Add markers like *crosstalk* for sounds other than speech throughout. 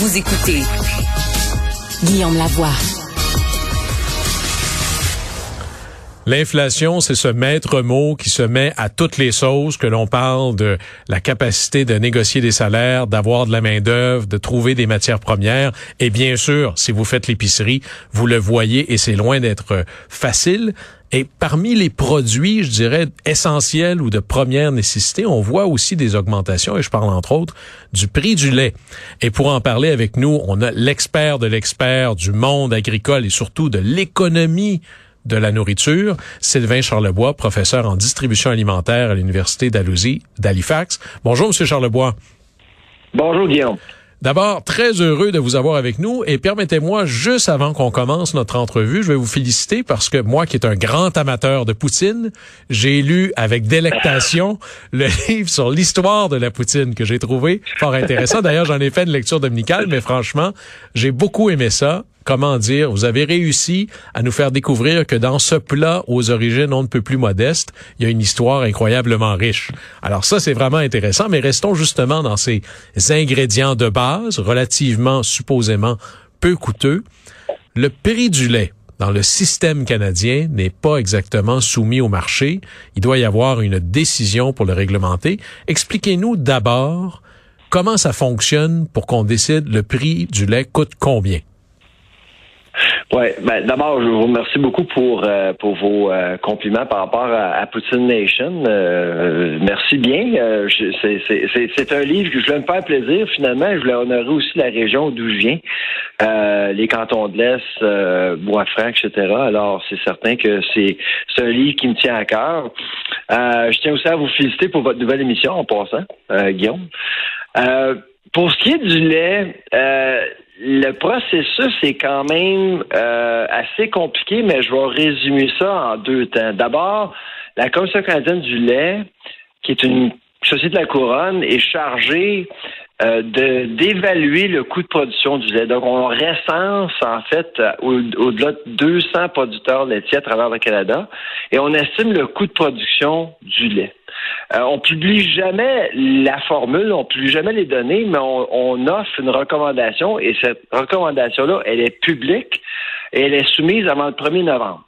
Vous écoutez Guillaume Lavoie. L'inflation, c'est ce maître mot qui se met à toutes les sauces, que l'on parle de la capacité de négocier des salaires, d'avoir de la main-d'œuvre, de trouver des matières premières. Et bien sûr, si vous faites l'épicerie, vous le voyez et c'est loin d'être facile. Et parmi les produits, je dirais, essentiels ou de première nécessité, on voit aussi des augmentations, et je parle entre autres du prix du lait. Et pour en parler avec nous, on a l'expert de l'expert du monde agricole et surtout de l'économie de la nourriture, Sylvain Charlebois, professeur en distribution alimentaire à l'Université d'Halifax. Bonjour, Monsieur Charlebois. Bonjour, Guillaume. D'abord, très heureux de vous avoir avec nous et permettez-moi, juste avant qu'on commence notre entrevue, je vais vous féliciter parce que moi, qui est un grand amateur de poutine, j'ai lu avec délectation *laughs* le livre sur l'histoire de la poutine que j'ai trouvé fort intéressant. D'ailleurs, j'en ai fait une lecture dominicale, mais franchement, j'ai beaucoup aimé ça comment dire, vous avez réussi à nous faire découvrir que dans ce plat aux origines on ne peut plus modeste, il y a une histoire incroyablement riche. Alors ça, c'est vraiment intéressant, mais restons justement dans ces ingrédients de base, relativement, supposément, peu coûteux. Le prix du lait dans le système canadien n'est pas exactement soumis au marché. Il doit y avoir une décision pour le réglementer. Expliquez-nous d'abord comment ça fonctionne pour qu'on décide le prix du lait coûte combien. Oui, ben, d'abord, je vous remercie beaucoup pour euh, pour vos euh, compliments par rapport à, Poutine Nation. Euh, merci bien. c'est un livre que je voulais me faire plaisir finalement. Je voulais honorer aussi la région d'où je viens, les cantons de l'Est, Bois-Franc, etc. Alors, c'est certain que c'est un livre qui me tient à cœur. je tiens aussi à vous féliciter pour votre nouvelle émission en passant, Guillaume. Pour ce qui est du lait, le processus est quand même euh, assez compliqué, mais je vais résumer ça en deux temps. D'abord, la Commission canadienne du lait, qui est une société de la couronne, est chargée euh, de d'évaluer le coût de production du lait. Donc, on recense en fait au-delà de 200 producteurs laitiers à travers le Canada et on estime le coût de production du lait. Euh, on publie jamais la formule, on publie jamais les données, mais on, offre une recommandation et cette recommandation-là, elle est publique et elle est soumise avant le 1er novembre.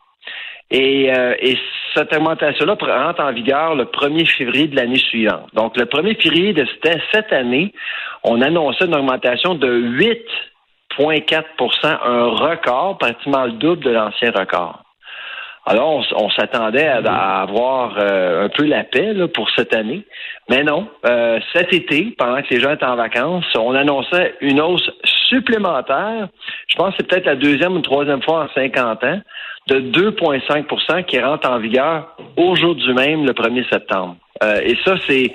Et, euh, et cette augmentation-là rentre en vigueur le 1er février de l'année suivante. Donc, le 1er février de cette année, on annonçait une augmentation de 8,4% un record, pratiquement le double de l'ancien record. Alors, on, s'attendait à, avoir euh, un peu la paix pour cette année. Mais non, euh, cet été, pendant que les gens étaient en vacances, on annonçait une hausse supplémentaire. Je pense que c'est peut-être la deuxième ou troisième fois en 50 ans, de 2,5% qui rentre en vigueur aujourd'hui même, le 1er septembre. Euh, et ça, c'est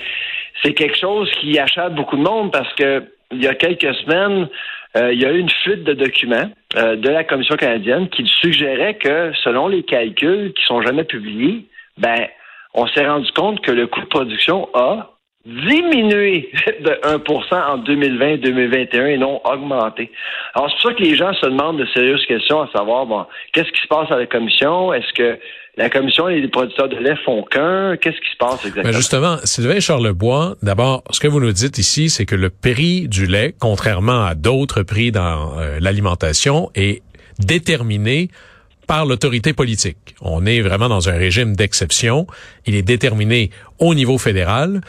c'est quelque chose qui achète beaucoup de monde parce que il y a quelques semaines, euh, il y a eu une fuite de documents euh, de la Commission canadienne qui suggérait que, selon les calculs qui sont jamais publiés, ben, on s'est rendu compte que le coût de production a diminué *laughs* de 1% en 2020-2021 et non augmenté. Alors, c'est ça que les gens se demandent de sérieuses questions à savoir, bon, qu'est-ce qui se passe à la Commission? Est-ce que la Commission et les producteurs de lait font qu'un. Qu'est-ce qui se passe exactement? Ben justement, Sylvain Charlebois, d'abord, ce que vous nous dites ici, c'est que le prix du lait, contrairement à d'autres prix dans euh, l'alimentation, est déterminé par l'autorité politique. On est vraiment dans un régime d'exception. Il est déterminé au niveau fédéral.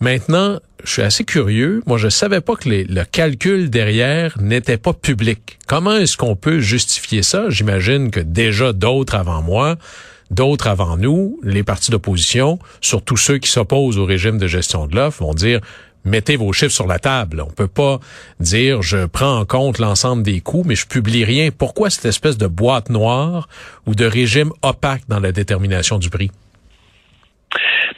Maintenant, je suis assez curieux. Moi, je savais pas que le calcul derrière n'était pas public. Comment est-ce qu'on peut justifier ça? J'imagine que déjà d'autres avant moi D'autres avant nous, les partis d'opposition, surtout ceux qui s'opposent au régime de gestion de l'offre, vont dire mettez vos chiffres sur la table. On peut pas dire je prends en compte l'ensemble des coûts, mais je publie rien. Pourquoi cette espèce de boîte noire ou de régime opaque dans la détermination du prix?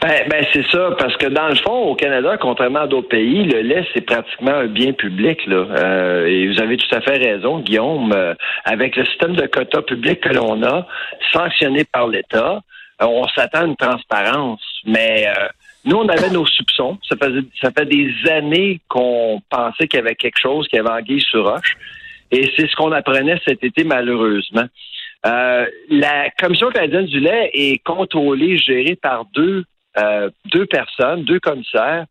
Ben, ben c'est ça, parce que dans le fond, au Canada, contrairement à d'autres pays, le lait, c'est pratiquement un bien public. Là. Euh, et vous avez tout à fait raison, Guillaume. Euh, avec le système de quotas publics que l'on a, sanctionné par l'État, euh, on s'attend à une transparence. Mais nous, on avait nos soupçons. Ça, ça fait des années qu'on pensait qu'il y avait quelque chose qui avait anguille sur roche. Et c'est ce qu'on apprenait cet été, malheureusement. La Commission canadienne du lait est contrôlée, gérée par deux euh, deux personnes, deux commissaires,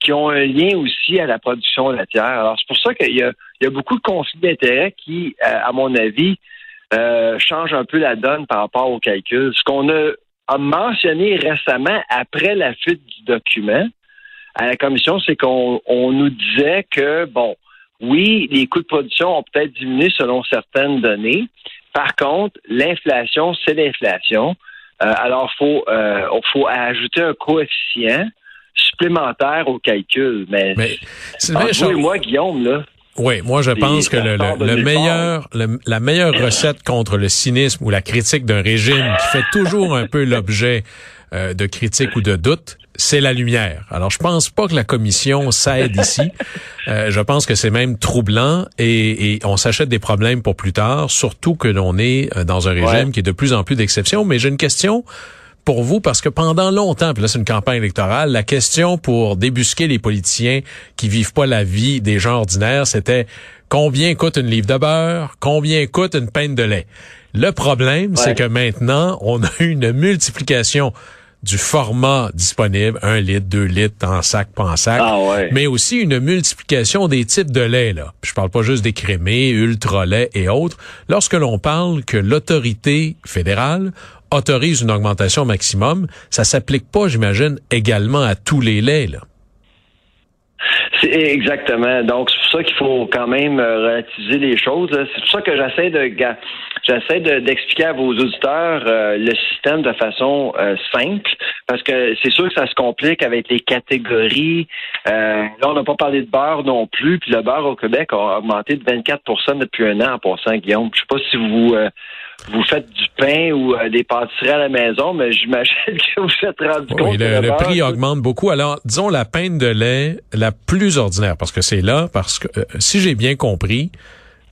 qui ont un lien aussi à la production laitière. Alors, c'est pour ça qu'il y y a beaucoup de conflits d'intérêts qui, euh, à mon avis, euh, changent un peu la donne par rapport au calcul. Ce qu'on a, a mentionné récemment, après la fuite du document à la commission, c'est qu'on on nous disait que, bon, oui, les coûts de production ont peut-être diminué selon certaines données. Par contre, l'inflation, c'est l'inflation. Euh, alors, faut, euh, faut ajouter un coefficient supplémentaire au calcul. Mais, Mais vous et moi, Guillaume, là, oui, moi je pense que le, le, le meilleur, le, la meilleure recette contre le cynisme ou la critique d'un régime qui fait toujours un peu l'objet euh, de critiques ou de doutes, c'est la lumière. Alors je pense pas que la commission s'aide ici. *laughs* Euh, je pense que c'est même troublant et, et on s'achète des problèmes pour plus tard, surtout que l'on est euh, dans un régime Ouais. qui est de plus en plus d'exceptions. Mais j'ai une question pour vous parce que pendant longtemps, puis là c'est une campagne électorale, la question pour débusquer les politiciens qui vivent pas la vie des gens ordinaires, c'était combien coûte une livre de beurre, combien coûte une pinte de lait? Le problème, c'est que maintenant, on a eu une multiplication du format disponible, un litre, deux litres, en sac, pas en sac, Ah ouais. mais aussi une multiplication des types de lait. Là. Je parle pas juste des crémés, ultra lait et autres. Lorsque l'on parle que l'autorité fédérale autorise une augmentation maximum, ça s'applique pas, j'imagine, également à tous les laits. Là. C'est exactement. Donc c'est pour ça qu'il faut quand même euh, relativiser les choses. C'est pour ça que j'essaie de j'essaie de- d'expliquer à vos auditeurs euh, le système de façon euh, simple, parce que c'est sûr que ça se complique avec les catégories. Euh, là, on n'a pas parlé de beurre non plus, puis le beurre au Québec a augmenté de 24% depuis un an en passant, Guillaume. Je sais pas si vous vous faites du pain ou euh, des pâtisseries à la maison, mais j'imagine que vous vous êtes rendu compte Oui, que le, le prix augmente beaucoup. Alors, disons la pinte de lait la plus ordinaire, parce que c'est là, parce que euh, si j'ai bien compris,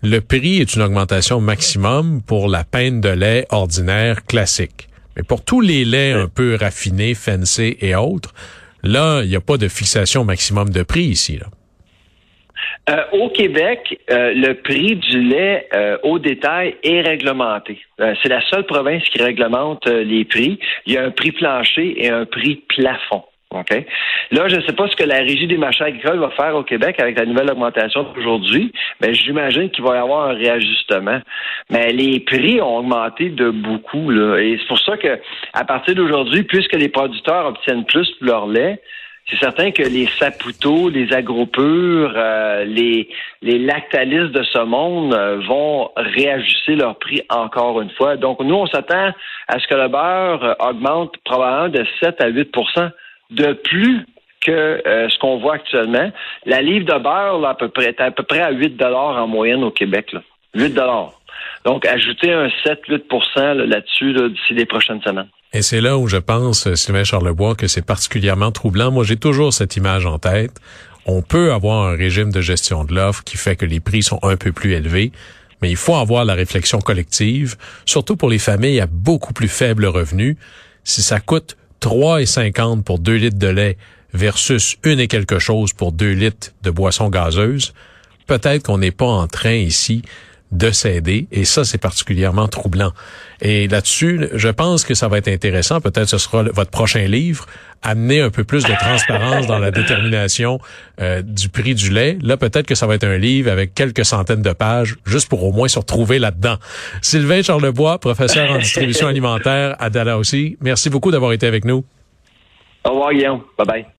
le prix est une augmentation maximum pour la pinte de lait ordinaire classique. Mais pour tous les laits un peu raffinés, fancy et autres, là, il n'y a pas de fixation maximum de prix ici. Là. Euh, au Québec, euh, le prix du lait euh, au détail est réglementé. Euh, c'est la seule province qui réglemente euh, les prix. Il y a un prix plancher et un prix plafond. OK? Là, je ne sais pas ce que la Régie des marchés agricoles va faire au Québec avec la nouvelle augmentation d'aujourd'hui, mais j'imagine qu'il va y avoir un réajustement. Mais les prix ont augmenté de beaucoup, là. Et c'est pour ça que, à partir d'aujourd'hui, puisque les producteurs obtiennent plus pour leur lait, c'est certain que les saputos, les agropures, euh, les, les lactalistes de ce monde euh, vont réajuster leur prix encore une fois. Donc, nous, on s'attend à ce que le beurre euh, augmente probablement de 7 à 8% de plus que euh, ce qu'on voit actuellement. La livre de beurre, là, à peu près, est à peu près à 8 en moyenne au Québec. Là. 8 Donc, ajouter un 7-8 là, là-dessus là, d'ici les prochaines semaines. Et c'est là où je pense, euh, Sylvain Charlebois, que c'est particulièrement troublant. Moi, j'ai toujours cette image en tête. On peut avoir un régime de gestion de l'offre qui fait que les prix sont un peu plus élevés, mais il faut avoir la réflexion collective, surtout pour les familles à beaucoup plus faible revenu. Si ça coûte 3,50 pour 2 litres de lait versus une et quelque chose pour 2 litres de boisson gazeuse, peut-être qu'on n'est pas en train ici de s'aider et ça c'est particulièrement troublant. Et là-dessus, je pense que ça va être intéressant, peut-être ce sera votre prochain livre, amener un peu plus de transparence dans la détermination euh, du prix du lait. Là, peut-être que ça va être un livre avec quelques centaines de pages, juste pour au moins se retrouver là-dedans. Sylvain Charlebois, professeur en distribution alimentaire à Dalhousie, merci beaucoup d'avoir été avec nous. Au revoir, Guillaume. Bye-bye.